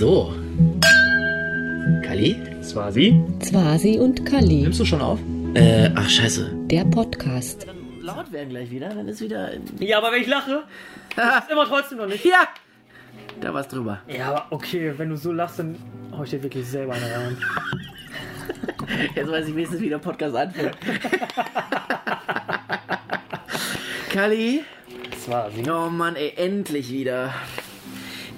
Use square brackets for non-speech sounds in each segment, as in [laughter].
So. Kali? Swasi? Zwasi und Kali. Nimmst du schon auf? Äh, ach scheiße. Der Podcast. Laut werden gleich wieder, dann ist wieder... Ja, aber wenn ich lache, ist immer trotzdem noch nicht. Ja! Da war's drüber. Ja, aber okay, wenn du so lachst, dann hau ich dir wirklich selber eine rein. [laughs] Jetzt weiß ich wenigstens, wie der Podcast anfängt. [laughs] Kali? Swasi. Oh Mann, ey, endlich wieder.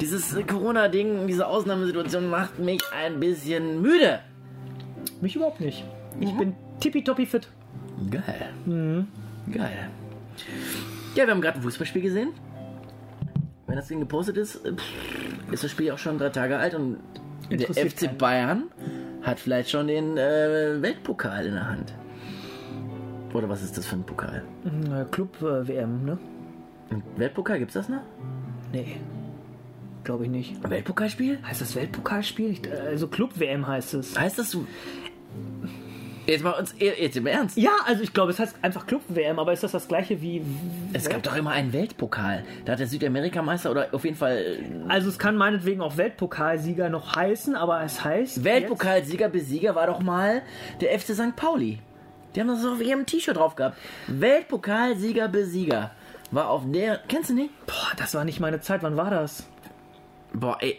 Dieses äh, Corona-Ding, diese Ausnahmesituation macht mich ein bisschen müde. Mich überhaupt nicht. Ich bin tippitoppi fit. Geil. Geil. Ja, wir haben gerade ein Fußballspiel gesehen. Wenn das Ding gepostet ist, äh, ist das Spiel auch schon drei Tage alt und der FC keinen. Bayern hat vielleicht schon den äh, Weltpokal in der Hand. Oder was ist das für ein Pokal? Äh, Club-WM, ne? Ein Weltpokal gibt's das noch? Nee. Glaube ich nicht. Weltpokalspiel? Heißt das Weltpokalspiel? Ich- äh, Also Club-WM heißt es. Heißt das du. Jetzt mal uns jetzt im Ernst. Ja, also ich glaube, es heißt einfach Club-WM, aber ist das das gleiche wie. Es gab doch immer einen Weltpokal. Da hat der Südamerikameister oder auf jeden Fall äh, Also es kann meinetwegen auch Weltpokalsieger noch heißen, aber es heißt. Weltpokalsieger Besieger war doch mal der FC St. Pauli. Die haben das auf ihrem T-Shirt drauf gehabt. Weltpokalsieger Besieger war auf der. Kennst du nicht? Boah, das war nicht meine Zeit. Wann war das? Boah, ey.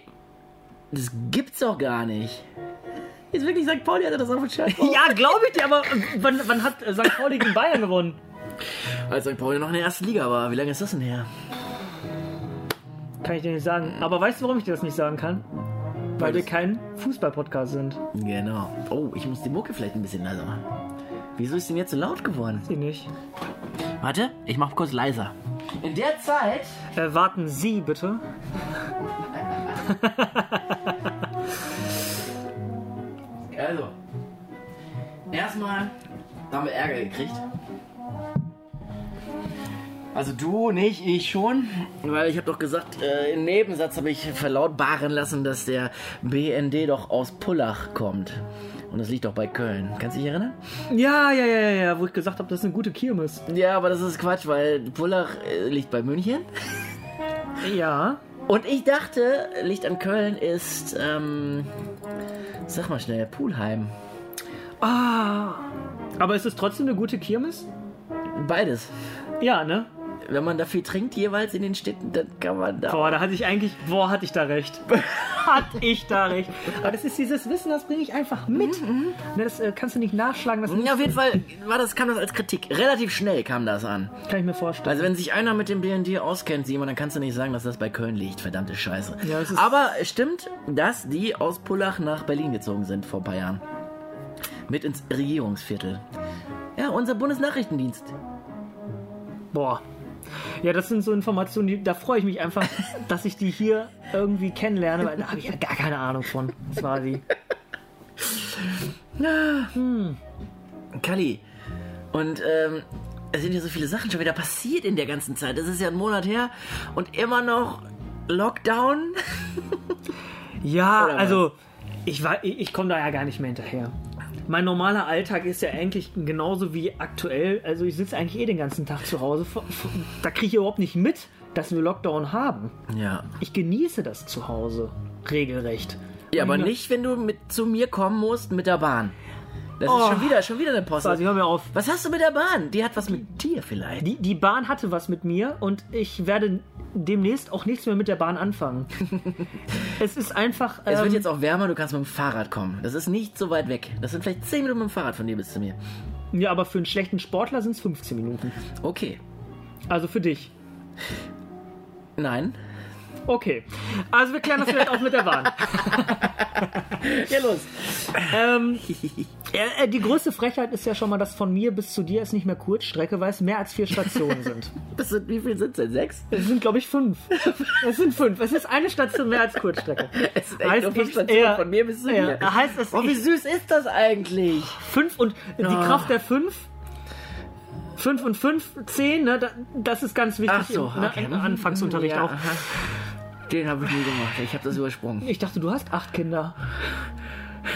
Das gibt's doch gar nicht. Jetzt wirklich St. Pauli hatte das auf dem drauf. [laughs] Ja, glaube ich dir, aber äh, wann, wann hat äh, St. Pauli gegen Bayern gewonnen? Als St. Pauli noch in der ersten Liga war. Wie lange ist das denn her? Kann ich dir nicht sagen. Aber weißt du, warum ich dir das nicht sagen kann? Weil Weil wir kein Fußball-Podcast sind. Genau. Oh, ich muss die Mucke vielleicht ein bisschen leiser machen. Wieso ist denn jetzt so laut geworden? Sie nicht. Warte, ich mach kurz leiser. In der Zeit. Äh, warten Sie bitte. [laughs] Also. Erstmal haben wir Ärger gekriegt. Also du nicht, ich schon. Weil ich habe doch gesagt, äh, im Nebensatz habe ich verlautbaren lassen, dass der BND doch aus Pullach kommt. Und das liegt doch bei Köln. Kannst du dich erinnern? Ja, ja, ja, ja, wo ich gesagt habe, das ist eine gute Kirmes. Ja, aber das ist Quatsch, weil Pullach äh, liegt bei München. Ja. Und ich dachte, Licht an Köln ist, ähm, sag mal schnell, Pulheim. Ah. Aber ist es trotzdem eine gute Kirmes? Beides. Ja, ne? Wenn man da viel trinkt jeweils in den Städten, dann kann man da. Boah, da hatte ich eigentlich, boah, hatte ich da recht. [laughs] hatte ich da recht. Aber das ist dieses Wissen, das bringe ich einfach mit. Ne, Das äh, kannst du nicht nachschlagen, das Ja, auf jeden Fall war das, kam das als Kritik. Relativ schnell kam das an. kann ich mir vorstellen. Also wenn sich einer mit dem BND auskennt, Simon, dann kannst du nicht sagen, dass das bei Köln liegt. Verdammte Scheiße. Ja, Aber es stimmt, dass die aus Pullach nach Berlin gezogen sind vor ein paar Jahren. Mit ins Regierungsviertel. Ja, unser Bundesnachrichtendienst. Boah. Ja, das sind so Informationen, die, da freue ich mich einfach, [laughs] dass ich die hier irgendwie kennenlerne, weil da habe ich ja gar keine Ahnung von. Das war die. Kali. Und ähm, es sind ja so viele Sachen schon wieder passiert in der ganzen Zeit. Das ist ja ein Monat her und immer noch Lockdown. Ja, also ich, war- ich, ich komme da ja gar nicht mehr hinterher. Mein normaler Alltag ist ja eigentlich genauso wie aktuell. Also ich sitze eigentlich eh den ganzen Tag zu Hause. Da kriege ich überhaupt nicht mit, dass wir Lockdown haben. Ja. Ich genieße das zu Hause regelrecht. Ja, aber nicht, wenn du mit zu mir kommen musst mit der Bahn. Das Oh. ist schon wieder, schon wieder eine Post. Also hör mir auf. Was hast du mit der Bahn? Die hat was mit dir vielleicht. Die, die Bahn hatte was mit mir und ich werde demnächst auch nichts mehr mit der Bahn anfangen. [laughs] es ist einfach. Es wird ähm, jetzt auch wärmer, du kannst mit dem Fahrrad kommen. Das ist nicht so weit weg. Das sind vielleicht 10 Minuten mit dem Fahrrad von dir bis zu mir. ja, aber für einen schlechten Sportler sind es 15 Minuten. Okay. Also für dich. Nein. Okay. Also wir klären das vielleicht auch mit der Bahn. [laughs] Ja, los. ähm, äh, äh, die größte Frechheit ist ja schon mal, dass von mir bis zu dir ist nicht mehr Kurzstrecke, weil es mehr als vier Stationen sind. [laughs] Das sind, wie viel sind es denn? Sechs? Es sind, glaube ich, fünf. Es sind fünf. Es ist eine Station mehr als Kurzstrecke. [laughs] Es sind echt Heißt, nur fünf Stationen ja, von mir bis zu ja, dir. heißt es, Oh, wie süß ist das eigentlich? fünf und die Ah. Kraft der fünf. Fünf und fünf, zehn, ne, da- das ist ganz wichtig Ach so, im, ne, okay. im Anfangsunterricht Ja, auch. aha. Den habe ich nie gemacht. Ich habe das übersprungen. Ich dachte, du hast acht Kinder.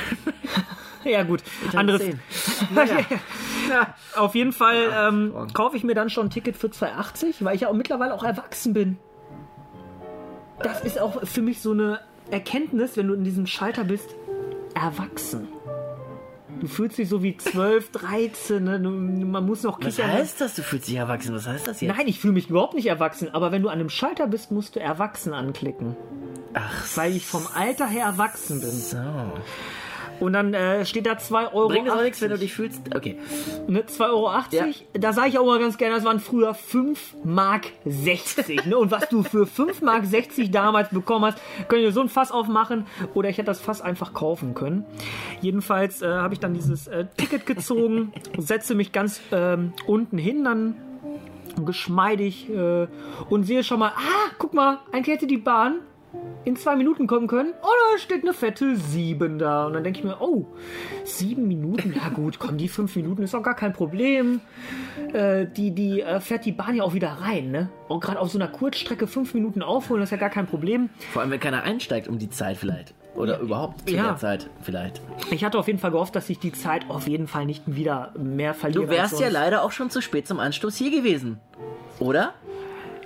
[laughs] ja, gut. Anderes. zehn. ja. Auf jeden Fall ähm, Frank. kaufe ich mir dann schon ein Ticket für 2,80, weil ich ja auch mittlerweile auch erwachsen bin. Das ist auch für mich so eine Erkenntnis, wenn du in diesem Schalter bist, erwachsen. Du fühlst dich so wie 12, 13, ne? Man muss noch Was kichern. heißt das? Du fühlst dich erwachsen. Was heißt das jetzt? Nein, ich fühle mich überhaupt nicht erwachsen, aber wenn du an einem Schalter bist, musst du erwachsen anklicken. Ach Weil ich vom Alter her erwachsen bin. so. Und dann äh, steht da 2 Euro. Bringt das auch nichts, wenn du dich fühlst? Okay. Ne, 2,80 Euro. Da sage ich auch mal ganz gerne, das waren früher 5 Mark 60. Ne? Und was du für 5 Mark 60 damals bekommen hast, könnt ihr so ein Fass aufmachen oder ich hätte das Fass einfach kaufen können. Jedenfalls äh, habe ich dann dieses äh, Ticket gezogen, setze mich ganz ähm, unten hin, dann geschmeidig äh, und sehe schon mal, ah, guck mal, eigentlich hätte die Bahn in zwei Minuten kommen können. Da steht eine fette 7 da. Und dann denke ich mir, oh, sieben Minuten? Ja gut, komm, die fünf Minuten ist doch gar kein Problem. Äh, die die äh, fährt die Bahn ja auch wieder rein, ne? Und gerade auf so einer Kurzstrecke fünf Minuten aufholen, das ist ja gar kein Problem. Vor allem, wenn keiner einsteigt um die Zeit vielleicht. Oder überhaupt zu Ja. der Zeit vielleicht. Ich hatte auf jeden Fall gehofft, dass ich die Zeit auf jeden Fall nicht wieder mehr verliere. Du wärst ja leider auch schon zu spät zum Anstoß hier gewesen. Oder?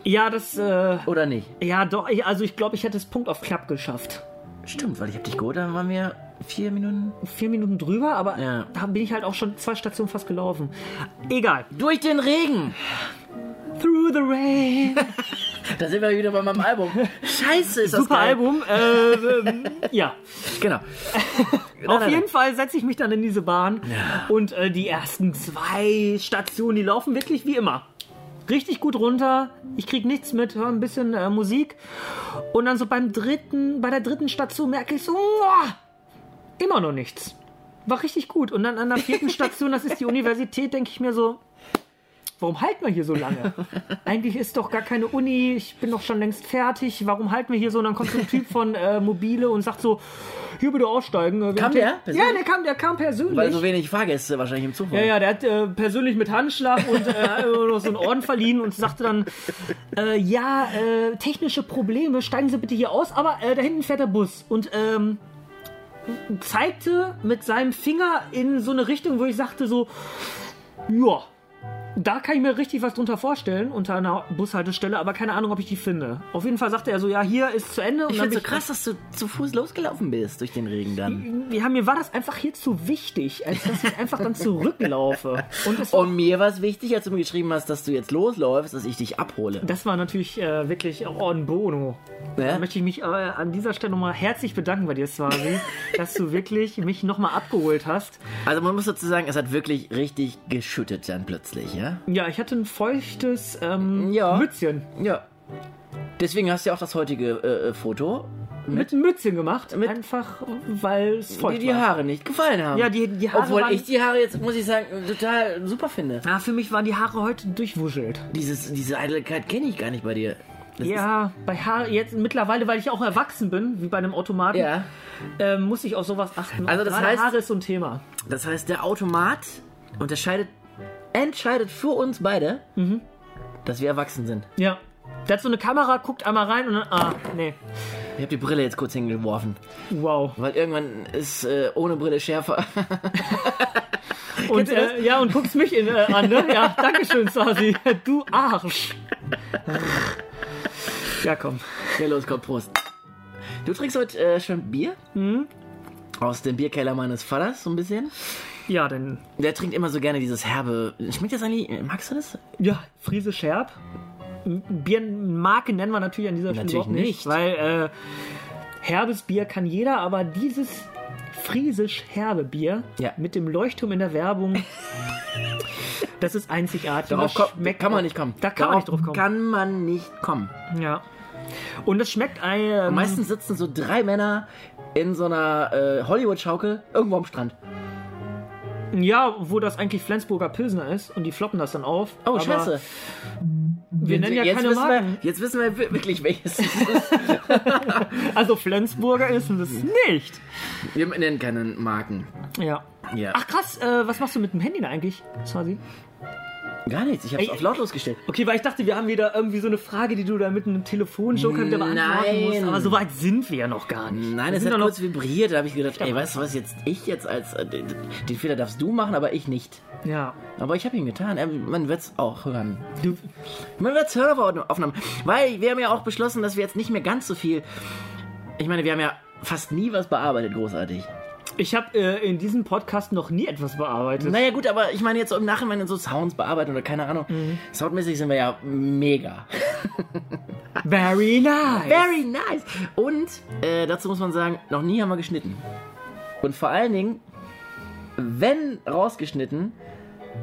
Ja, das, äh, Oder nicht? ja doch, ich, also ich glaube, ich hätte es Punkt auf Klapp geschafft. Stimmt, weil ich hab dich geholt, dann waren wir vier Minuten Vier Minuten drüber, aber Ja. da bin ich halt auch schon zwei Stationen fast gelaufen. Egal. durch den Regen. Through the rain. [laughs] Da sind wir wieder bei meinem Album. Scheiße, ist das Super geil. Album. Äh, ähm, ja. Genau. [laughs] Auf jeden Fall setze ich mich dann in diese Bahn und äh, die ersten zwei Stationen, die laufen wirklich wie immer. Richtig gut runter, ich krieg nichts mit, höre ein bisschen äh, Musik und dann so beim dritten, bei der dritten Station merke ich so, uah, immer noch nichts. War richtig gut. Und dann an der vierten Station, das ist die Universität, denke ich mir so, warum halten wir hier so lange? [laughs] Eigentlich ist doch gar keine Uni, ich bin doch schon längst fertig, warum halten wir hier so? Und dann kommt so ein Typ von äh, Mobile und sagt so, hier bitte aussteigen. Wir Kam der persönlich? Ja, der kam, der kam persönlich. Weil so wenig Fahrgäste wahrscheinlich im Zug waren. Ja, ja, der hat äh, persönlich mit Handschlag und äh, [laughs] so einen Orden verliehen und sagte dann, äh, ja, äh, technische Probleme, steigen Sie bitte hier aus, aber äh, da hinten fährt der Bus. Und ähm, zeigte mit seinem Finger in so eine Richtung, wo ich sagte so, ja, da kann ich mir richtig was drunter vorstellen, unter einer Bushaltestelle, aber keine Ahnung, ob ich die finde. Auf jeden Fall sagte er so, ja, hier ist zu Ende. Und Ich finde so krass, dass du zu Fuß losgelaufen bist durch den Regen dann. ja, mir war das einfach hier zu wichtig, als dass ich einfach dann zurücklaufe. [laughs] Und Und mir war es wichtig, als du mir geschrieben hast, dass du jetzt losläufst, dass ich dich abhole. Das war natürlich äh, wirklich en bono. Da Ja? möchte ich mich äh, an dieser Stelle nochmal herzlich bedanken bei dir, Swasi, [laughs] dass du wirklich mich nochmal abgeholt hast. Also man muss dazu sagen, es hat wirklich richtig geschüttet dann plötzlich, ja? Ja, ich hatte ein feuchtes ähm, Ja. Mützchen. Ja. Deswegen hast du ja auch das heutige äh, Foto Mit einem Mützchen gemacht. Mit- einfach, weil es die feucht die war. Haare nicht gefallen haben. Ja, die, die Haare Obwohl waren, ich die Haare jetzt, muss ich sagen, total super finde. ja, für mich waren die Haare heute durchwuschelt. Dieses, diese Eitelkeit kenne ich gar nicht bei dir. Das Ja, bei Haare, jetzt mittlerweile, weil ich auch erwachsen bin, wie bei einem Automaten, ja. ähm, muss ich auf sowas achten. Also das heißt- Haare ist so ein Thema. Das heißt, der Automat unterscheidet, entscheidet für uns beide, Mhm. dass wir erwachsen sind. Ja. Der hat so eine Kamera, guckt einmal rein und dann, ah, nee. Ich habe die Brille jetzt kurz hingeworfen, Wow. weil irgendwann ist äh, ohne Brille schärfer. [laughs] Und äh, ja, und guckst mich in, äh, an, ne? Ja, danke schön, Sasi. [laughs] Du Arsch. Ja, komm. ja, los, komm, Prost. Du trinkst heute äh, schon Bier? Mhm. Aus dem Bierkeller meines Vaters, so ein bisschen. Ja, denn, Der trinkt immer so gerne dieses herbe. Schmeckt das eigentlich? Magst du das? ja, Friese Scherb. Biermarke nennen wir natürlich an dieser Stelle Natürlich nicht, nicht. weil äh, herbes Bier kann jeder, aber dieses friesisch herbe Bier Ja. mit dem Leuchtturm in der Werbung, das ist einzigartig. Darauf Das ko- schmeckt kann man nicht kommen. Da kann man nicht drauf kommen. Kann man nicht kommen. Ja. Und es schmeckt ähm, Meistens sitzen so drei Männer in so einer äh, Hollywood-Schaukel irgendwo am Strand. Ja, wo das eigentlich Flensburger Pilsner ist und die floppen das dann auf. Oh, Aber scheiße. Wir nennen ja jetzt keine wissen Marken. Wir, jetzt wissen wir wir- wirklich, welches es ist. [laughs] Also Flensburger ist es nicht. Wir nennen keine Marken. Ja. Ja. Ach krass, äh, was machst du mit dem Handy da eigentlich, Swazi? Gar nichts. Ich habe es auf lautlos gestellt. Okay, weil ich dachte, wir haben wieder irgendwie so eine Frage, die du da mit einem Telefonjoker wieder beantworten musst. Aber so weit sind wir ja noch gar nicht. Nein, wir es hat kurz vibriert. Da habe ich gedacht, ey, weißt du was, jetzt ich jetzt als äh, den, den Fehler darfst du machen, aber ich nicht. Ja. Aber ich habe ihn getan. Er- Man wird es auch hören. Du, Man wird es hören auf Aufnahmen. Weil wir haben ja auch beschlossen, dass wir jetzt nicht mehr ganz so viel Ich meine, wir haben ja fast nie was bearbeitet, großartig. Ich habe äh, in diesem Podcast noch nie etwas bearbeitet. Naja, gut, aber ich meine jetzt so im Nachhinein so Sounds bearbeiten oder keine Ahnung. Soundmäßig sind wir ja mega. [laughs] Very nice. Very nice. Und äh, dazu muss man sagen, noch nie haben wir geschnitten. Und vor allen Dingen, wenn rausgeschnitten,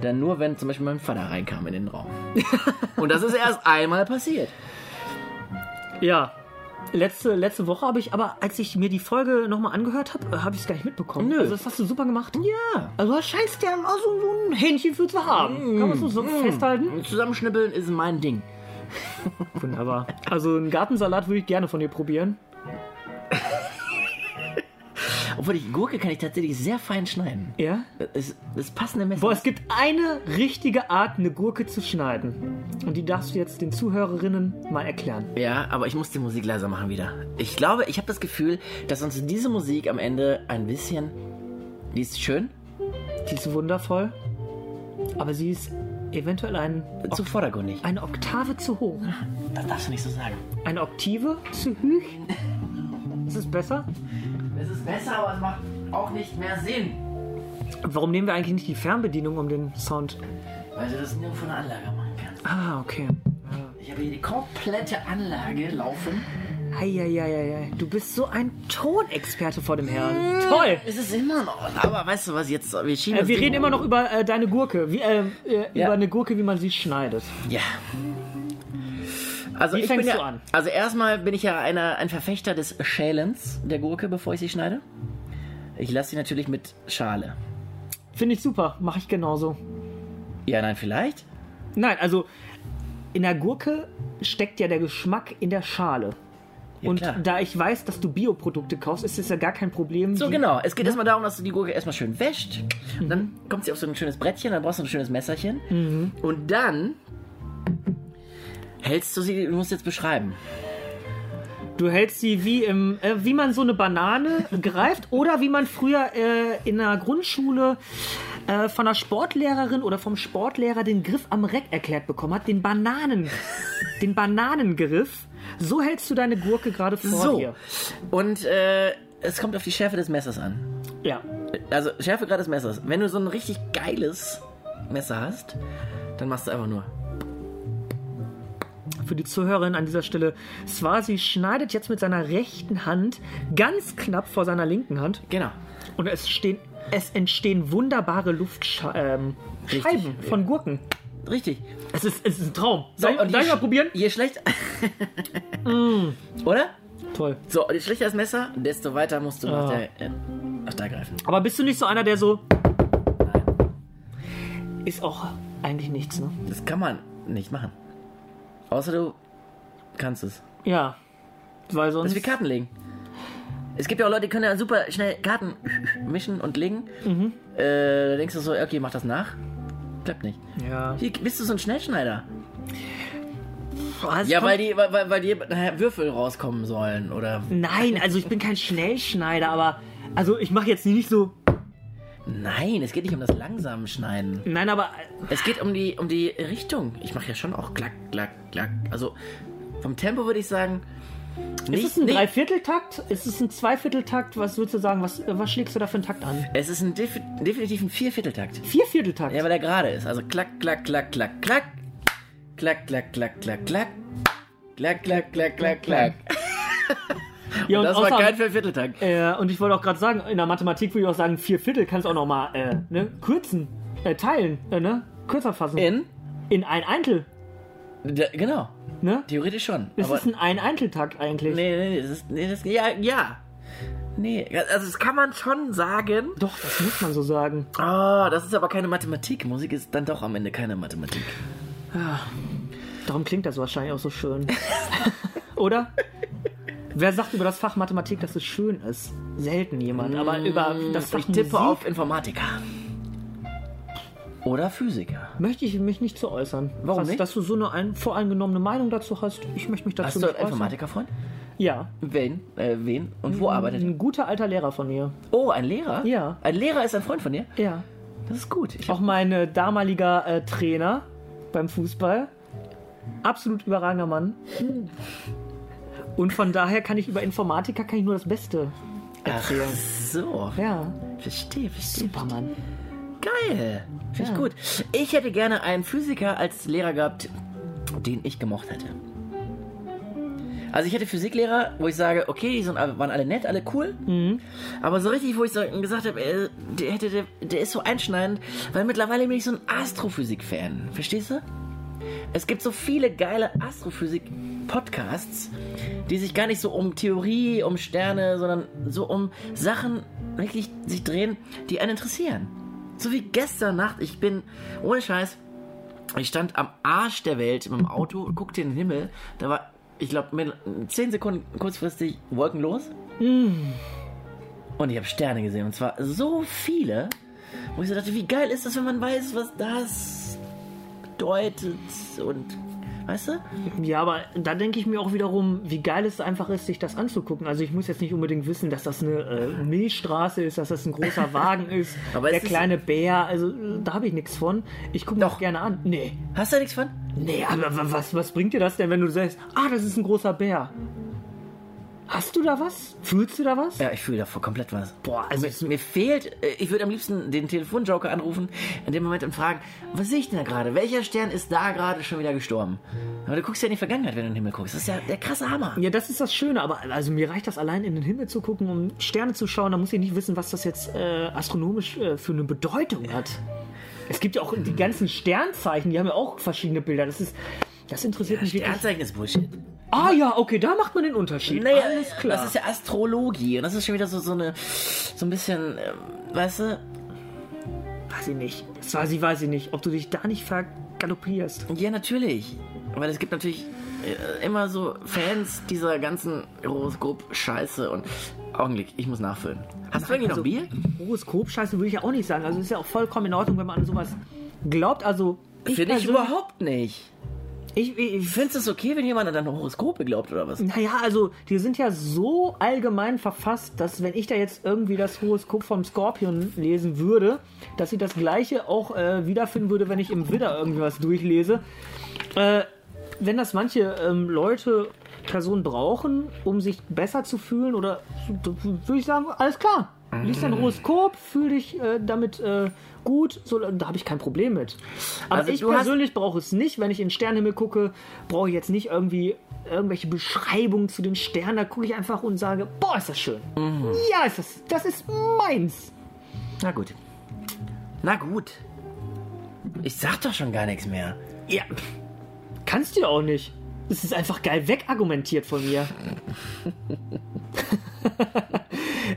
dann nur, wenn zum Beispiel mein Vater reinkam in den Raum. [laughs] Und das ist erst einmal passiert. Ja. Letzte, letzte Woche habe ich, aber als ich mir die Folge nochmal angehört habe, habe ich es gar nicht mitbekommen. Nö. Also das hast du super gemacht. Ja. Also du scheinst ja auch so, so ein Händchen für zu haben. Kann man so, so festhalten? Zusammenschnippeln ist mein Ding. [laughs] Wunderbar. Also einen Gartensalat würde ich gerne von dir probieren. Obwohl die Gurke kann ich tatsächlich sehr fein schneiden. Ja? Das, das passende Messer. Boah, es gibt eine richtige Art, eine Gurke zu schneiden. Und die darfst du jetzt den Zuhörerinnen mal erklären. Ja, aber ich muss die Musik leiser machen wieder. Ich glaube, ich habe das Gefühl, dass uns diese Musik am Ende ein bisschen. Die ist schön, Die ist wundervoll, aber sie ist eventuell ein, zu vordergründig. eine Oktave zu hoch. Das darfst du nicht so sagen. Eine Oktive zu hoch? Ist es besser? Es ist besser, aber es macht auch nicht mehr Sinn. Warum nehmen wir eigentlich nicht die Fernbedienung um den Sound? Weil du das nur von der Anlage machen kannst. Ah, okay. Ich habe hier die komplette Anlage laufen. Eieieiei. Du bist so ein Tonexperte vor dem Herrn. Toll! Es ist immer noch. Aber weißt du was jetzt? Wir Äh, wir reden immer noch über äh, deine Gurke. Wie, äh, äh, Ja. Über eine Gurke, wie man sie schneidet. Ja. Also Wie ich bin fängst ja, du an? Also erstmal bin ich ja einer, ein Verfechter des Schälens der Gurke, bevor ich sie schneide. Ich lasse sie natürlich mit Schale. Finde ich super. Mache ich genauso. Ja, nein, vielleicht. Nein, also in der Gurke steckt ja der Geschmack in der Schale. Ja, Und klar. da ich weiß, dass du Bioprodukte kaufst, ist es ja gar kein Problem. So genau. Es geht erstmal darum, dass du die Gurke erstmal schön wäscht. Und dann kommt sie auf so ein schönes Brettchen, dann brauchst du ein schönes Messerchen. Und dann hältst du sie, du musst jetzt beschreiben. Du hältst sie wie im, äh, wie man so eine Banane [laughs] greift oder wie man früher äh, in der Grundschule äh, von der Sportlehrerin oder vom Sportlehrer den Griff am Reck erklärt bekommen hat, den Bananen, [laughs] den Bananengriff. So hältst du deine Gurke gerade vor So. dir. Und äh, es kommt auf die Schärfe des Messers an. Ja. Also Schärfegrad des Messers. Wenn du so ein richtig geiles Messer hast, dann machst du einfach nur. Für die Zuhörerin an dieser Stelle, Swasi schneidet jetzt mit seiner rechten Hand ganz knapp vor seiner linken Hand Genau. und es, stehen, es entstehen wunderbare Luftscheiben ähm, von Gurken. Richtig. Es ist, es ist ein Traum. So, Soll, und soll ich mal probieren? Je schlechter. [laughs] Oder? Toll. So, je schlechter das Messer, desto weiter musst du nach, Ah. der, äh, nach da greifen. Aber bist du nicht so einer, der so. Ist auch eigentlich nichts, ne? Das kann man nicht machen. Außer du kannst es. Ja. Weil Das sonst. ist wie Karten legen. Es gibt ja auch Leute, die können ja super schnell Karten mischen und legen. Äh, da denkst du so, okay, mach das nach. Klappt nicht. ja. Hier, bist du so ein Schnellschneider? Was Ja, kommt- weil die, weil, weil, die Würfel rauskommen sollen, oder? Nein, also ich bin kein Schnellschneider, aber. Also ich mache jetzt nicht so. Nein, es geht nicht um das langsame Schneiden. Nein, aber. Es geht um die, um die Richtung. Ich mache ja schon auch klack, klack, klack. Also vom Tempo würde ich sagen. Nicht, Ist es ein nicht, Dreivierteltakt? Ist es ein Zweivierteltakt? Was würdest du sagen? Was, was schlägst du da für einen Takt an? es ist ein defi definitiv ein Viervierteltakt. Viervierteltakt? Ja, weil er gerade ist. Also klack, klack, klack, klack, klack. Klack, klack, klack, klack, klack. Klack, klack, klack, klack, klack. [laughs] ja, und, Das war außer- kein Viervierteltakt. äh, und ich wollte auch gerade sagen, in der Mathematik würde ich auch sagen, vier Viertel kannst du auch nochmal äh, ne? kürzen, äh, teilen, äh, ne? kürzer fassen. In? In ein Eintel. Der, genau. Ne? Theoretisch schon. Es ist ein Ein-Einteltakt eigentlich. nee, nee, nee, das ist, nee, das, ja, ja. Nee, also das kann man schon sagen. Doch, das muss man so sagen. Oh, das ist aber keine Mathematik. Musik ist dann doch am Ende keine Mathematik. Darum klingt das wahrscheinlich auch so schön. [laughs] Oder? Wer sagt über das Fach Mathematik, dass es schön ist? Selten jemand. Aber über das Fach Mm, ich tippe Musik auf Informatiker. Oder Physiker. möchte ich mich nicht zu äußern. Warum Krass, nicht? Dass du so eine ein, voreingenommene Meinung dazu hast. Ich möchte mich dazu Hast du nicht einen äußern. Informatikerfreund? Ja. Wen? Äh, wen? Und wo arbeitet er? Ein guter alter Lehrer von mir. Oh, ein Lehrer? Ja. Ein Lehrer ist ein Freund von dir? Ja. Das ist gut. Ich Auch mein äh, damaliger äh, Trainer beim Fußball. Absolut überragender Mann. Und von daher kann ich über Informatiker kann ich nur das Beste Ach erzählen. so. Ja, Verstehe, verstehe. Supermann. Geil. Finde ich Ja. gut. Ich hätte gerne einen Physiker als Lehrer gehabt, den ich gemocht hätte. Also ich hätte Physiklehrer, wo ich sage, okay, die sind, waren alle nett, alle cool. Aber so richtig, wo ich so gesagt habe, äh, der, hätte, der, der ist so einschneidend, weil mittlerweile bin ich so ein Astrophysik-Fan. Verstehst du? Es gibt so viele geile Astrophysik-Podcasts, die sich gar nicht so um Theorie, um Sterne, sondern so um Sachen wirklich sich drehen, die einen interessieren. So wie gestern Nacht, ich bin, ohne Scheiß, ich stand am Arsch der Welt mit dem Auto guckte in den Himmel. Da war, ich glaube, 10 Sekunden kurzfristig wolkenlos. Und ich habe Sterne gesehen. Und zwar so viele, wo ich so dachte, wie geil ist das, wenn man weiß, was das bedeutet. Und, weißt du? Ja, aber da denke ich mir auch wiederum, wie geil es einfach ist, sich das anzugucken. Also ich muss jetzt nicht unbedingt wissen, dass das eine äh, Milchstraße ist, dass das ein großer [laughs] Wagen ist, Aber der es ist- kleine Bär. Also äh, da habe ich nichts von. Ich gucke mir Doch. auch gerne an. Nee, Hast du da nichts von? nee, aber wa- was, was bringt dir das denn, wenn du sagst, ah, das ist ein großer Bär? Hast du da was? Fühlst du da was? Ja, ich fühle davor komplett was. Boah, also Mir, mir fehlt, äh, ich würde am liebsten den Telefonjoker anrufen, in dem Moment und fragen, was sehe ich denn da gerade? Welcher Stern ist da gerade schon wieder gestorben? Aber du guckst ja in die Vergangenheit, wenn du in den Himmel guckst. Das ist ja der krasse Hammer. Ja, das ist das Schöne, aber also mir reicht das allein in den Himmel zu gucken, um Sterne zu schauen. Da muss ich nicht wissen, was das jetzt äh, astronomisch äh, für eine Bedeutung hat. Es gibt ja auch die ganzen Sternzeichen, die haben ja auch verschiedene Bilder. Das ist, das interessiert mich wirklich. Sternzeichen ist Bullshit. Ah ja, okay, da macht man den Unterschied. Naja, Alles klar. das ist ja Astrologie. Und das ist schon wieder so, so eine, so ein bisschen, ähm, weißt du? weiß ich nicht. Das weiß ich, weiß ich nicht, ob du dich da nicht vergaloppierst. Ja, natürlich. Weil es gibt natürlich äh, immer so Fans dieser ganzen Horoskop-Scheiße und Augenblick, ich muss nachfüllen. Hast du eigentlich noch Bier? Horoskop-Scheiße würde ich ja auch nicht sagen. Also ist ja auch vollkommen in Ordnung, wenn man an sowas glaubt. Also Finde ich überhaupt nicht. Ich, ich, du es okay, wenn jemand an deine Horoskope glaubt oder was? Naja, also die sind ja so allgemein verfasst, dass wenn ich da jetzt irgendwie das Horoskop vom Skorpion lesen würde, dass ich das gleiche auch äh, wiederfinden würde, wenn ich im Widder irgendwas durchlese. Äh, wenn das manche ähm, Leute, Personen brauchen, um sich besser zu fühlen, oder würde ich sagen, alles klar. Lies dein Horoskop, fühl dich äh, damit äh, gut, so, da habe ich kein Problem mit. Aber Also ich persönlich brauche es nicht. Wenn ich in den Sternenhimmel gucke, brauche ich jetzt nicht irgendwie irgendwelche Beschreibungen zu den Sternen. Da gucke ich einfach und sage, boah, ist das schön. Ja, ist das, das ist meins. Na gut. Na gut. Ich sag doch schon gar nichts mehr. Ja, kannst du ja auch nicht. Es ist einfach geil wegargumentiert von mir. [laughs]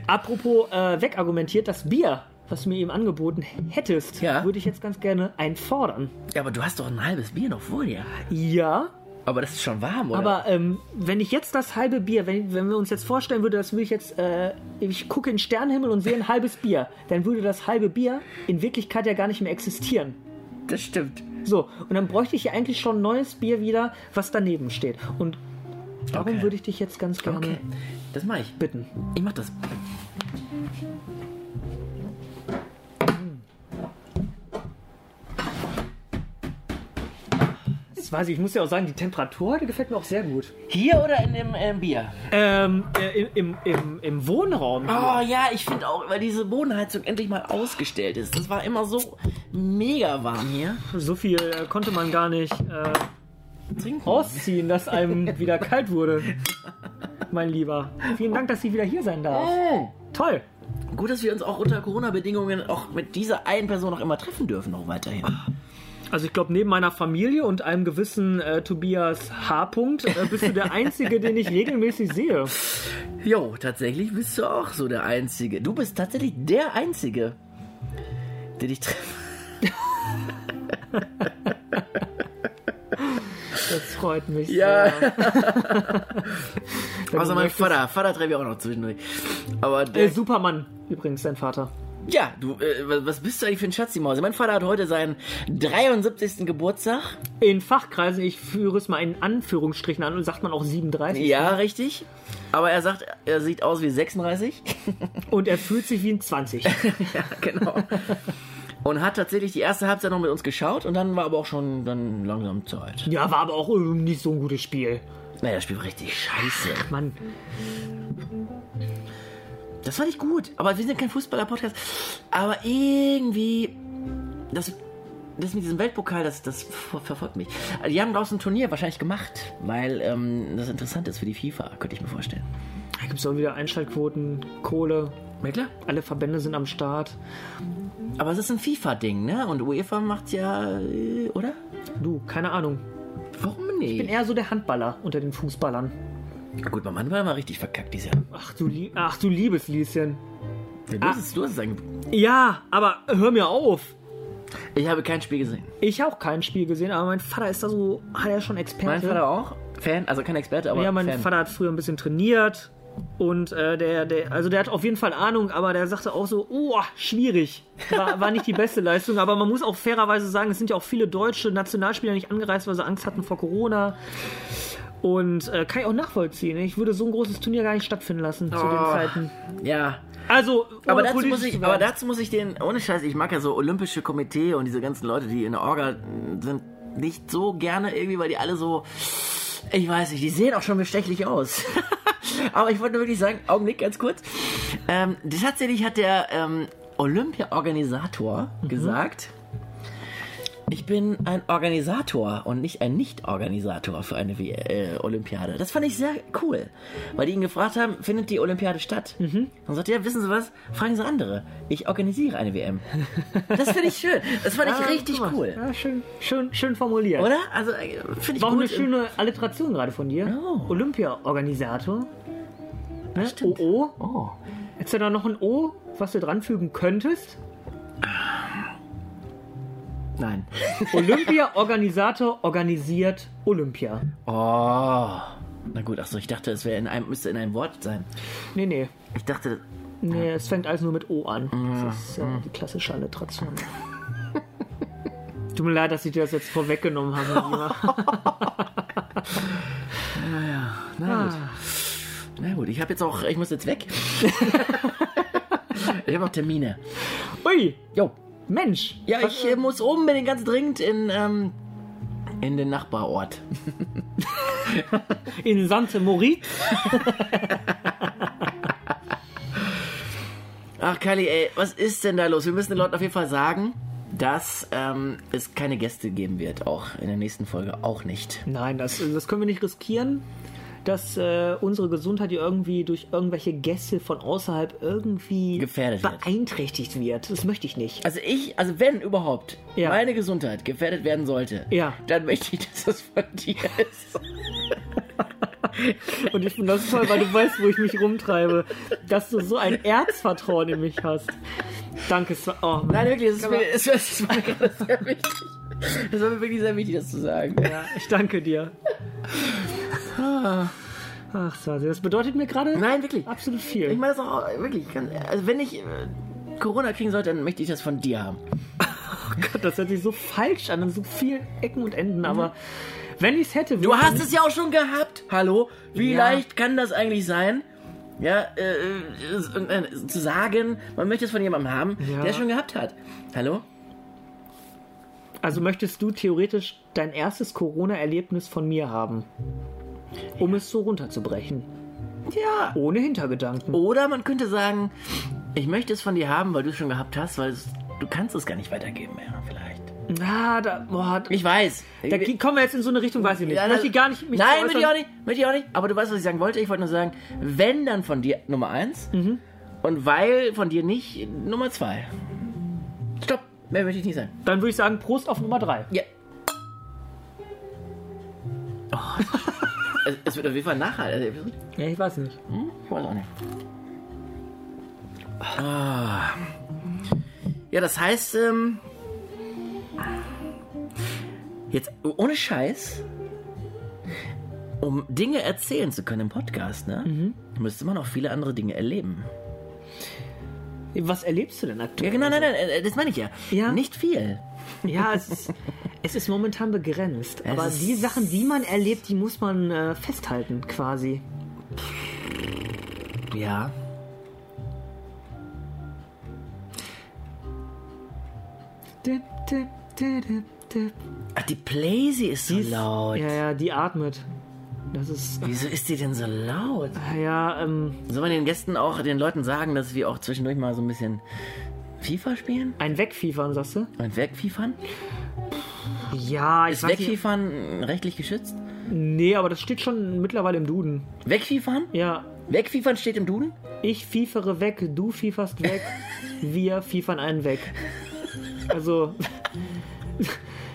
Apropos äh, wegargumentiert, das Bier, was du mir eben angeboten hättest, Ja. würde ich jetzt ganz gerne einfordern. Ja, aber du hast doch ein halbes Bier noch vor dir. Ja, Aber das ist schon warm, oder? aber ähm, wenn ich jetzt das halbe Bier, wenn, wenn wir uns jetzt vorstellen würde, dass will ich jetzt, äh, ich gucke in den Sternenhimmel und sehe ein halbes Bier, dann würde das halbe Bier in Wirklichkeit ja gar nicht mehr existieren. das stimmt. So, und dann bräuchte ich ja eigentlich schon ein neues Bier wieder, was daneben steht. Und darum Okay. würde ich dich jetzt ganz gerne Okay. Das mache ich. bitten. Ich mach das. Weiß ich, ich muss ja auch sagen, die Temperatur heute gefällt mir auch sehr gut. Hier oder in dem ähm, Bier? Ähm, äh, im, im, im Wohnraum. Oh ja, ich finde auch, weil diese Bodenheizung endlich mal ausgestellt ist. Das war immer so mega warm hier. So viel äh, konnte man gar nicht äh, Trinken. ausziehen, dass einem [laughs] wieder kalt wurde. Mein Lieber. Vielen Dank, dass ich wieder hier sein darf. Toll. Gut, dass wir uns auch unter Corona-Bedingungen auch mit dieser einen Person noch immer treffen dürfen, noch weiterhin. Also ich glaube, neben meiner Familie und einem gewissen äh, Tobias H. -Punkt, äh, bist du der Einzige, den ich regelmäßig sehe. Jo, tatsächlich bist du auch so der Einzige. Du bist tatsächlich der Einzige, der dich trifft. Das freut mich Ja. Also [laughs] du mein Vater. Vater treffe ich auch noch zwischendurch. Aber Äh, der, Superman, übrigens, dein Vater. Ja, du, äh, was- bist du eigentlich für ein Schatz, die Maus? Mein Vater hat heute seinen 73. Geburtstag. In Fachkreisen, ich führe es mal in Anführungsstrichen an und sagt man auch 37. Ja, richtig. Aber er sagt, er sieht aus wie 36. [laughs] Und er fühlt sich wie ein 20. [laughs] ja, genau. Und hat tatsächlich die erste Halbzeit noch mit uns geschaut und dann war aber auch schon dann langsam Zeit. ja, war aber auch nicht so ein gutes Spiel. Naja, das Spiel war richtig scheiße. Mann, Das fand ich gut, aber wir sind kein Fußballer-Podcast. Aber irgendwie, das, das mit diesem Weltpokal, das, das ver- verfolgt mich. Also, Die haben daraus ein Turnier wahrscheinlich gemacht, weil ähm, das interessant ist für die FIFA, könnte ich mir vorstellen. da gibt es auch wieder Einschaltquoten, Kohle, Ja, klar. alle Verbände sind am Start. Aber es ist ein FIFA-Ding, ne? Und UEFA macht's ja, äh, oder? Du, keine Ahnung. Warum Ich bin nicht? eher so der Handballer unter den Fußballern. Gut, mein Mann war immer richtig verkackt dieses Jahr. Ach du, lie Ach, du liebes Lieschen. Du hast es, du hast es eigentlich. Ja, aber hör mir auf. Ich habe kein Spiel gesehen. Ich habe auch kein Spiel gesehen, aber mein Vater ist da so, hat er schon Experte. Mein Vater auch? Fan? Also kein Experte, aber ja, mein Fan. Vater hat früher ein bisschen trainiert und äh, der, der, also der hat auf jeden Fall Ahnung, aber der sagte auch so, oh, schwierig. War, war nicht die beste Leistung, aber man muss auch fairerweise sagen, es sind ja auch viele deutsche Nationalspieler nicht angereist, weil sie Angst hatten vor Corona. Und äh, kann ich auch nachvollziehen. Ich würde so ein großes Turnier gar nicht stattfinden lassen zu den Oh. Zeiten. Ja, Also, aber dazu, muss ich, aber dazu muss ich den, ohne Scheiß, ich mag ja so Olympische Komitee und diese ganzen Leute, die in der Orga sind, nicht so gerne irgendwie, weil die alle so, ich weiß nicht, die sehen auch schon bestechlich aus. [laughs] aber ich wollte nur wirklich sagen, Augenblick, ganz kurz. Ähm, tatsächlich hat der ähm, Olympia-Organisator gesagt, ich bin ein Organisator und nicht ein Nicht-Organisator für eine äh, Olympiade. Das fand ich sehr cool, weil die ihn gefragt haben, findet die Olympiade statt? Mhm. Dann sagt er, ja, wissen Sie was? Fragen Sie andere. Ich organisiere eine WM. Das finde ich schön. Das fand ich Ja, [laughs] richtig cool. Ja, schön, schön, schön formuliert. Oder? Also, äh, finde ich War auch eine schöne Alliteration gerade von dir. Oh. Olympia-Organisator. Ne? stimmt. OO. Oh. Hättest du da noch ein O, was du dranfügen könntest? Nein. Olympia-Organisator organisiert Olympia. Oh. Na gut, achso, ich dachte, es in einem, müsste in einem Wort sein. Nee, nee. Ich dachte, Nee, es fängt alles nur mit O an. Das ist äh, die klassische Alliteration. Tut mir leid, dass ich dir das jetzt vorweggenommen habe. Lieber. [laughs] [laughs] na gut. Na gut, ich habe jetzt auch, ich muss jetzt weg. [laughs] ich habe noch Termine. Ui, Jo. Mensch. Ja, ich äh, muss unbedingt ganz dringend in, ähm, in den Nachbarort. In Sante Moritz. Ach, Kali, ey, was ist denn da los? Wir müssen den Leuten auf jeden Fall sagen, dass ähm, es keine Gäste geben wird, auch in der nächsten Folge auch nicht. Nein, das, das können wir nicht riskieren, dass äh, unsere Gesundheit hier irgendwie durch irgendwelche Gäste von außerhalb irgendwie Gefährdet beeinträchtigt wird. Das möchte ich nicht. Also ich, also wenn überhaupt Ja. meine Gesundheit gefährdet werden sollte, Ja. dann möchte ich, dass das von dir ist. [laughs] Und ich finde das toll, weil du weißt, wo ich mich rumtreibe. Dass du so ein Erzvertrauen in mich hast. Danke. Sven. Oh, Mann. Nein, wirklich, es ist, mir gerade sehr wichtig. Das war mir wirklich sehr wichtig, das zu sagen. Ja, ich danke dir. Ach, Sasi, das bedeutet mir gerade Nein, wirklich. absolut Ich viel. meine das auch wirklich. ganz- Also wenn ich äh, Corona kriegen sollte, dann möchte ich das von dir haben. [laughs] Das hört sich so falsch an, an so vielen Ecken und Enden, aber wenn ich es hätte... Du hast es ja auch schon gehabt. Hallo? Wie Ja. leicht kann das eigentlich sein? Ja, äh, äh, äh, zu sagen, man möchte es von jemandem haben, Ja. der es schon gehabt hat. Hallo? Also möchtest du theoretisch dein erstes Corona-Erlebnis von mir haben? Um es so runterzubrechen. Ja. Ohne Hintergedanken. Oder man könnte sagen, ich möchte es von dir haben, weil du es schon gehabt hast, weil es, du kannst es gar nicht weitergeben mehr, vielleicht. Ah, da, boah, Ich weiß. da kommen wir jetzt in so eine Richtung, weiß ich nicht. Ja, ich möchte gar nicht mich Nein, möchte ich auch nicht. Möchte ich auch nicht. Aber du weißt, was ich sagen wollte. Ich wollte nur sagen, wenn dann von dir Nummer eins Mhm. und weil von dir nicht Nummer zwei. Stopp. Mehr möchte ich nicht sagen. Dann würde ich sagen, Prost auf Nummer 3. Ja. Oh. [laughs] es wird auf jeden Fall nachhaltig. Ja, ich weiß nicht. Ich weiß auch nicht. Ah. Ja, das heißt, ähm, jetzt ohne Scheiß, um Dinge erzählen zu können im Podcast, ne, müsste man auch viele andere Dinge erleben. Was erlebst du denn Ja, aktuell? genau, nein, nein, äh, das meine ich ja. Ja. Nicht viel. Ja, es ist, es ist momentan begrenzt. Es aber die Sachen, die man erlebt, die muss man äh, festhalten, quasi. Ja. Dip, dip, dip, dip. Ach, die Playsee ist so Die ist- laut. Ja, ja, die atmet. Das ist. Wieso ist die denn so laut? Ja, ähm, Soll man den Gästen auch, den Leuten sagen, dass wir auch zwischendurch mal so ein bisschen FIFA spielen? ein Wegfiefern, sagst du? Und wegfiefern? Ja, ich Ist weiß nicht. wegfiefern rechtlich geschützt? Nee, aber das steht schon mittlerweile im Duden. Wegfiefern? Ja, Wegfiefern steht im Duden? ich fiefere weg, du fieferst weg, [laughs] wir fiefern einen weg. Also,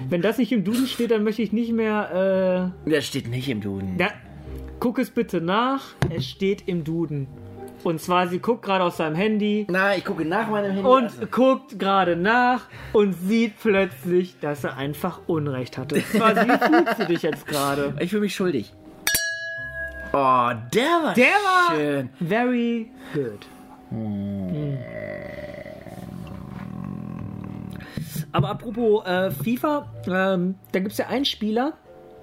wenn das nicht im Duden steht, dann möchte ich nicht mehr. Das steht nicht im Duden. Äh, ja, guck es bitte nach. Es steht im Duden. Und zwar, sie guckt gerade aus seinem Handy Na, ich gucke nach meinem Handy. und Also, guckt gerade nach und sieht plötzlich, dass er einfach Unrecht hatte. Quasi, wie [laughs] fühlst du dich jetzt gerade? ich fühle mich schuldig. Oh, der war Der war schön. very good. Aber apropos äh, FIFA, ähm, da gibt es ja einen Spieler,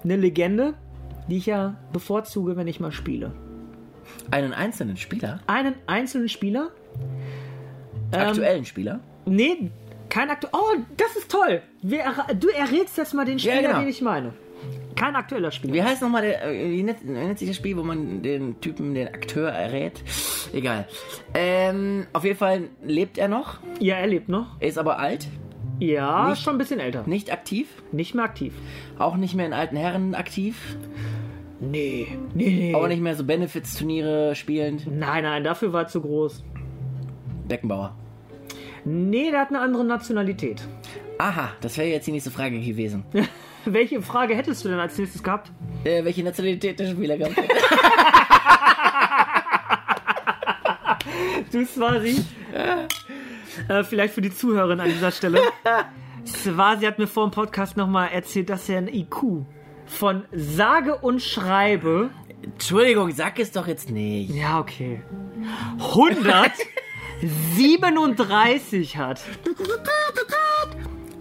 eine Legende, die ich ja bevorzuge, wenn ich mal spiele. Einen einzelnen Spieler? Einen einzelnen Spieler. Ähm, aktuellen Spieler? Nee, kein aktueller. Oh, das ist toll. Wir du errätst jetzt mal den Spieler, genau. den ich meine. Kein aktueller Spieler. Wie heißt nochmal der, äh, wie nennt, wie nennt sich das Spiel, wo man den Typen, den Akteur errät? Egal. Ähm, auf jeden Fall lebt er noch, Ja, er lebt noch. ist aber alt, Ja, Nicht- schon ein bisschen älter. nicht aktiv, Nicht mehr aktiv. auch nicht mehr in alten Herren aktiv, Nee, nee, nee. auch nicht mehr so Benefits-Turniere spielend. Nein, nein, dafür war er zu groß. Beckenbauer. Nee, der hat eine andere Nationalität. Aha, das wäre jetzt die nächste Frage gewesen. [laughs] Welche Frage hättest du denn als nächstes gehabt? Äh, welche Nationalität der Spieler gehabt hat? [laughs] Du Swasi. äh, vielleicht für die Zuhörerin an dieser Stelle. [laughs] Swasi hat mir vor dem Podcast nochmal erzählt, dass er ein IQ von sage und schreibe. Entschuldigung, sag es doch jetzt nicht. Ja, okay. 137 hat.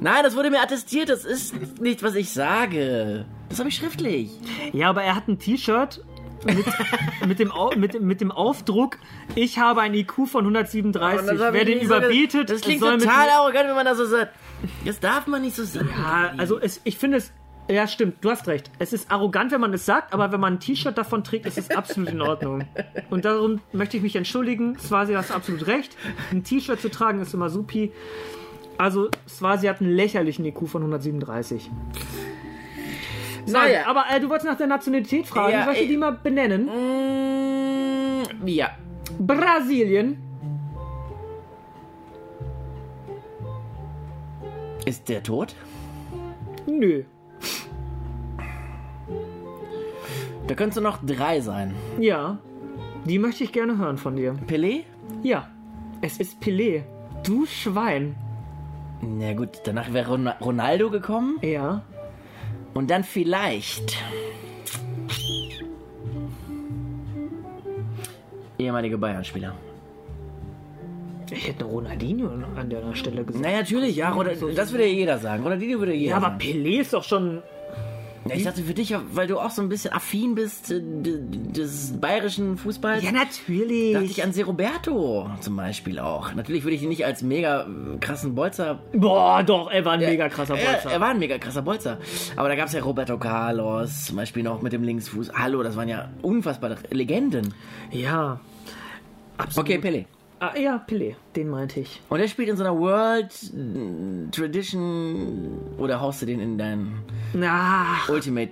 Nein, das wurde mir attestiert, das ist nicht, was ich sage. Das habe ich schriftlich. Ja, aber er hat ein T-Shirt mit, [laughs] mit, dem, Au- mit, mit dem Aufdruck, ich habe ein IQ von 137. Das hab Wer den nicht so überbietet, Das klingt soll total arrogant, wenn man das so sagt. Das darf man nicht so sagen. Ja, also es, ich finde es. Ja, stimmt, du hast recht. Es ist arrogant, wenn man es sagt, aber wenn man ein T-Shirt davon trägt, ist es absolut in Ordnung. Und darum möchte ich mich entschuldigen. Swasi hast absolut recht. Ein T-Shirt zu tragen ist immer supi. Also, Swasi hat einen lächerlichen IQ von 137. Nein, Naja. aber äh, du wolltest nach der Nationalität fragen. Ja, Soll ich dir äh, die mal benennen? Mm, ja. Brasilien. Ist der tot? Nö. Da könntest du noch drei sein. Ja. Die möchte ich gerne hören von dir. Pelé? Ja. Es ist Pelé. Du Schwein. Na gut, danach wäre Ron- Ronaldo gekommen. Ja. Und dann vielleicht. Ehemalige Bayern-Spieler. Ich hätte Ronaldinho an der Stelle gesagt. Na natürlich, ja, oder, das würde ja jeder sagen. Ronaldinho würde jeder Ja, aber sagen. Pelé ist doch schon. Ja, ich dachte für dich, weil du auch so ein bisschen affin bist äh, des bayerischen Fußballs. Ja, dachte natürlich. ich an Seroberto zum Beispiel auch. Natürlich würde ich ihn nicht als mega äh, krassen Bolzer. Boah, doch, er war ein mega krasser Er, Bolzer. er war ein mega krasser Bolzer. Aber da gab es ja Roberto Carlos, zum Beispiel noch mit dem Linksfuß. Hallo, das waren ja unfassbare Legenden. ja. Absolut. Okay, Pele. Ah, ja, Pelé, den meinte ich. Und er spielt in so einer World Tradition oder haust du den in dein Na, Ultimate?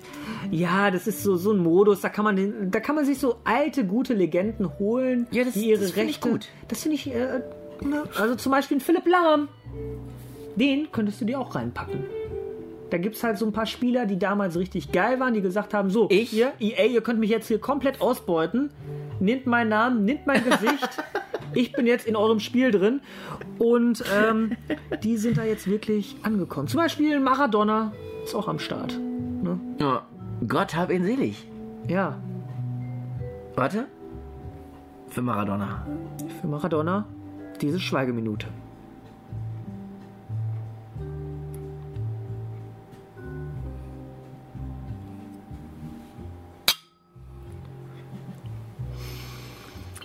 ja, das ist so, so ein Modus, da kann man den, da kann man sich so alte, gute Legenden holen, Ja, das- die ihre das find ich Rechte. gut. Das finde ich, äh, ne, also zum Beispiel ein Philipp Lahm. Den könntest du dir auch reinpacken. Da gibt es halt so ein paar Spieler, die damals richtig geil waren, die gesagt haben: So, Ich? ihr, EA, ihr könnt mich jetzt hier komplett ausbeuten. Nehmt meinen Namen, nehmt mein Gesicht. [laughs] ich bin jetzt in eurem Spiel drin. Und ähm, die sind da jetzt wirklich angekommen. Zum Beispiel Maradona ist auch am Start. Ne? Ja. Gott hab ihn selig. Ja, Warte. Für Maradona. für Maradona diese Schweigeminute.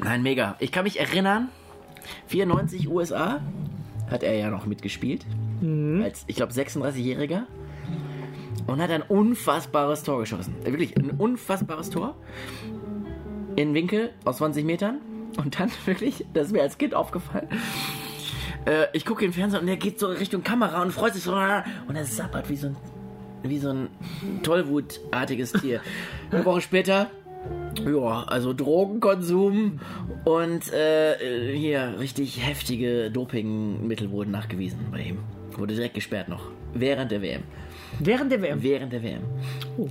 Nein, mega. Ich kann mich erinnern, 94 USA hat er ja noch mitgespielt. Als, ich glaube, 36-Jähriger. und hat ein unfassbares Tor geschossen. Äh, Wirklich ein unfassbares Tor. In Winkel aus 20 Metern. Und dann [laughs] wirklich, das ist mir als Kind aufgefallen. Äh, ich gucke den Fernseher und der geht so Richtung Kamera und freut sich so. Und er sappert wie so ein, wie so ein Tollwutartiges Tier. Eine Woche später ja, also Drogenkonsum und äh, hier richtig heftige Dopingmittel wurden nachgewiesen bei ihm. Wurde direkt gesperrt noch. Während der WM. Während der WM. Während der WM.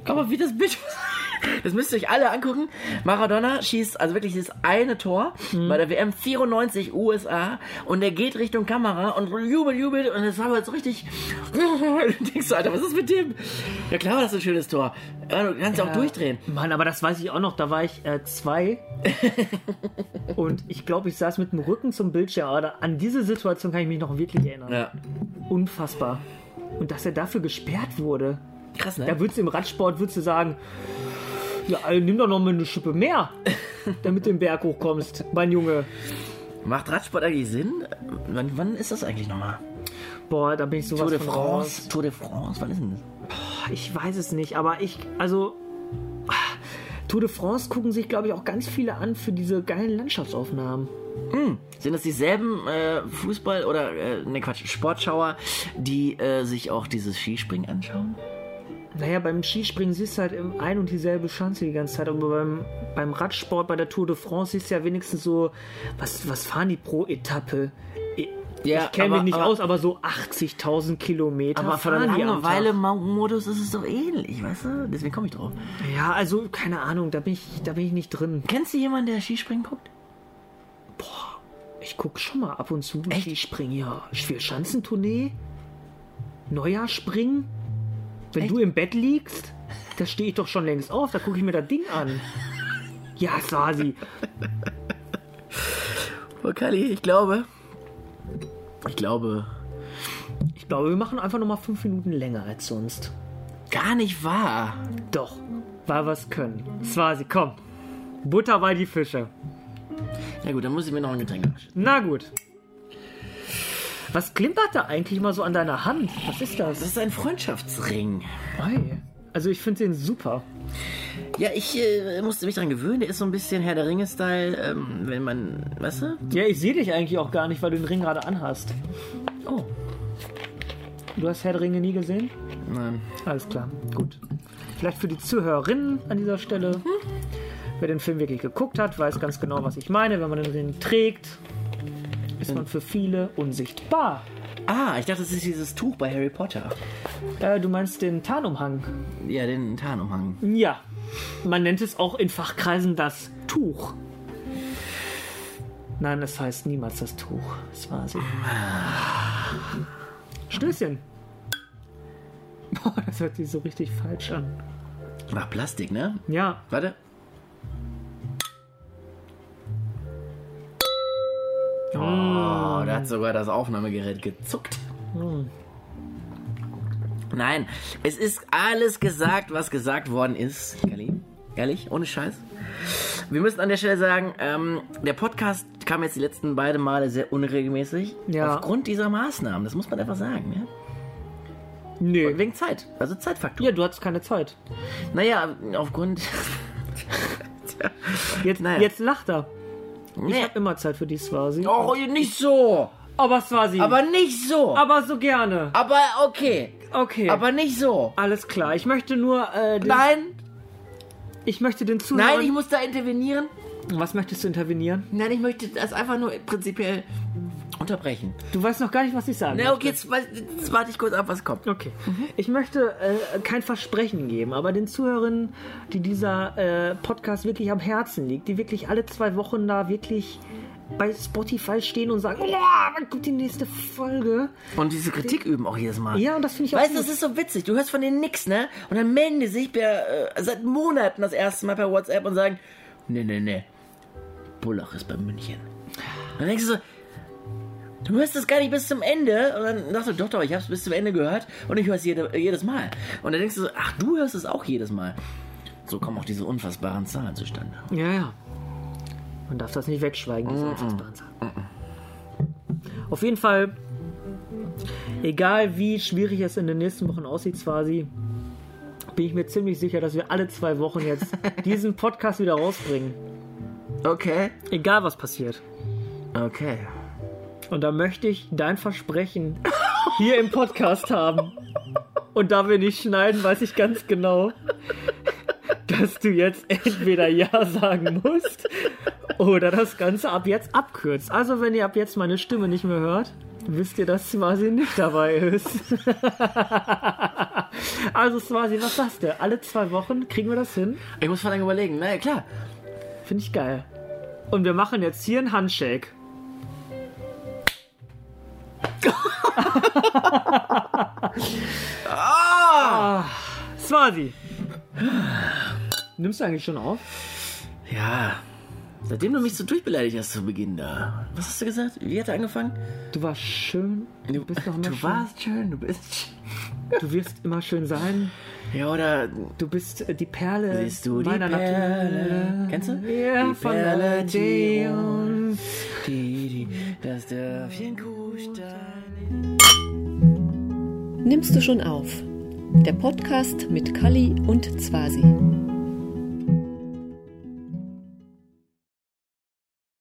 Aber wie das Bild. [laughs] Das müsst ihr euch alle angucken. Maradona schießt also wirklich dieses eine Tor bei der WM 94 USA und er geht Richtung Kamera und jubelt, jubelt und es war halt so richtig. [laughs] Denkst du, Alter, was ist mit dem? Ja klar, das ist ein schönes Tor. Ja, du kannst auch durchdrehen. Mann, aber das weiß ich auch noch. Da war ich äh, zwei. [laughs] und ich glaube, ich saß mit dem Rücken zum Bildschirm. Aber da, an diese Situation kann ich mich noch wirklich erinnern. Ja. Unfassbar. Und dass er dafür gesperrt wurde. Krass, ne? Da würdest du im Radsport würdest du sagen, ja, also nimm doch noch mal eine Schippe mehr, [laughs] damit du den Berg hochkommst, mein Junge. Macht Radsport eigentlich Sinn? Wann, wann ist das eigentlich nochmal? Boah, da bin ich sowas Tour de von France? raus. Tour de France? Wann ist denn das? Ich weiß es nicht, aber ich, also ah, Tour de France gucken sich, glaube ich, auch ganz viele an für diese geilen Landschaftsaufnahmen. Sind das dieselben äh, Fußball- oder, äh, ne Quatsch, Sportschauer, die äh, sich auch dieses Skispringen anschauen? Naja, beim Skispringen siehst du halt ein und dieselbe Schanze die ganze Zeit, aber beim, beim Radsport, bei der Tour de France siehst du ja wenigstens so, was, was fahren die pro Etappe? Ich, Ja, ich kenne mich nicht aber- aus, aber so 80.000 Kilometer Aber am Tag. Langeweile-Modus ist es doch ähnlich, weißt du? Deswegen komme ich drauf. Ja, also keine Ahnung, da bin ich, da bin ich nicht drin. Kennst du jemanden, der Skispringen guckt? Ich gucke schon mal ab und zu Echt? Skispringen, ja. Schanzentournee, Neujahrspringen. Wenn Echt? du im Bett liegst, da stehe ich doch schon längst auf, da gucke ich mir das Ding an. Ja, Sasi. Oh, Kali, ich glaube. Ich glaube. Ich glaube, wir machen einfach noch mal fünf Minuten länger als sonst. Gar nicht wahr. Doch, weil wir es können. Swasi, komm. Butter bei die Fische. Ja gut, dann muss ich mir noch ein Getränk abschütten. Na gut. Was klimpert da eigentlich mal so an deiner Hand? Was ist das? Das ist ein Freundschaftsring. Ei. Also ich finde den super. Ja, ich äh, musste mich dran gewöhnen. Der ist so ein bisschen Herr der Ringe-Style, ähm, wenn man, weißt du? Ja, ich sehe dich eigentlich auch gar nicht, weil du den Ring gerade anhast. Oh, Du hast Herr der Ringe nie gesehen? nein. Alles klar, gut. Vielleicht für die Zuhörerinnen an dieser Stelle. Wer den Film wirklich geguckt hat, weiß ganz genau, was ich meine. Wenn man den Ring trägt, ist man für viele unsichtbar. Ah, ich dachte, das ist dieses Tuch bei Harry Potter. Äh, du meinst den Tarnumhang? Ja, den Tarnumhang. Ja. Man nennt es auch in Fachkreisen das Tuch. Nein, es heißt niemals das Tuch. Das war sie. Stößchen. Boah, [laughs] das hört sich so richtig falsch an. Nach Plastik, ne? Ja, Warte. Oh, da hat sogar das Aufnahmegerät gezuckt. Nein, es ist alles gesagt, was gesagt worden ist. Kelly, ehrlich, ohne Scheiß. Wir müssen an der Stelle sagen, ähm, der Podcast kam jetzt die letzten beiden Male sehr unregelmäßig. Ja. Aufgrund dieser Maßnahmen, das muss man einfach sagen. Ja? nö. Wegen Zeit, also Zeitfaktor. Ja, du hattest keine Zeit. Naja, aufgrund... [laughs] Jetzt, Naja. jetzt lacht er. Ich Nee. habe immer Zeit für die Swasi. Oh, nicht so. Aber Swasi. Aber nicht so. aber so gerne. Aber okay. Okay. Aber nicht so. alles klar. Ich möchte nur. Äh, den, Nein, Ich möchte den Zuhörern. nein, ich muss da intervenieren. Was möchtest du intervenieren? Nein, ich möchte das einfach nur prinzipiell unterbrechen. Du weißt noch gar nicht, was ich sagen Na, okay, jetzt, jetzt warte ich kurz ab, was kommt. Okay. Ich möchte äh, kein Versprechen geben, aber den Zuhörern, die dieser äh, Podcast wirklich am Herzen liegt, die wirklich alle zwei Wochen da wirklich bei Spotify stehen und sagen, oh, wann kommt die nächste Folge? Und diese Kritik üben auch jedes Mal. Ja, und das finde ich auch Weißt du, das ist so witzig. Du hörst von denen nix, ne? Und dann melden die sich per, äh, seit Monaten das erste Mal per WhatsApp und sagen, nee, nee, nee, Bullach ist bei München. Und dann denkst du so, du hörst das gar nicht bis zum Ende. Und dann sagst du, doch, doch, ich hab's bis zum Ende gehört und ich höre es jede, jedes Mal. Und dann denkst du so, ach, du hörst es auch jedes Mal. So kommen auch diese unfassbaren Zahlen zustande. Ja, ja. Man darf das nicht wegschweigen, diese unfassbaren Zahlen. Auf jeden Fall, egal wie schwierig es in den nächsten Wochen aussieht, quasi, bin ich mir ziemlich sicher, dass wir alle zwei Wochen jetzt [laughs] diesen Podcast wieder rausbringen. Okay. Egal was passiert. Okay. Und da möchte ich dein Versprechen hier im Podcast haben. Und da wir nicht schneiden, weiß ich ganz genau, dass du jetzt entweder Ja sagen musst oder das Ganze ab jetzt abkürzt. Also wenn ihr ab jetzt meine Stimme nicht mehr hört, wisst ihr, dass Swasi nicht dabei ist. [laughs] also Swasi, was sagst du? Alle zwei Wochen kriegen wir das hin? Ich muss vor lange überlegen. Na ja, klar. Finde ich geil. Und wir machen jetzt hier einen Handshake. Ah! Swasi. Nimmst du eigentlich schon auf? Ja. Seitdem du mich so durchbeleidigt hast zu Beginn da. Was hast du gesagt? Wie hat er angefangen? Du warst schön. Du bist noch immer Du schön. warst schön, du bist schön. Du wirst immer schön sein. Ja, oder Du bist äh, die Perle siehst du die meiner Perle? Natur. Kennst du? Ja, die von Perle, der die uns, die, die, das Dörfchen-Kuhstein. Nimmst du schon auf? Der Podcast mit Kali und Zwasi.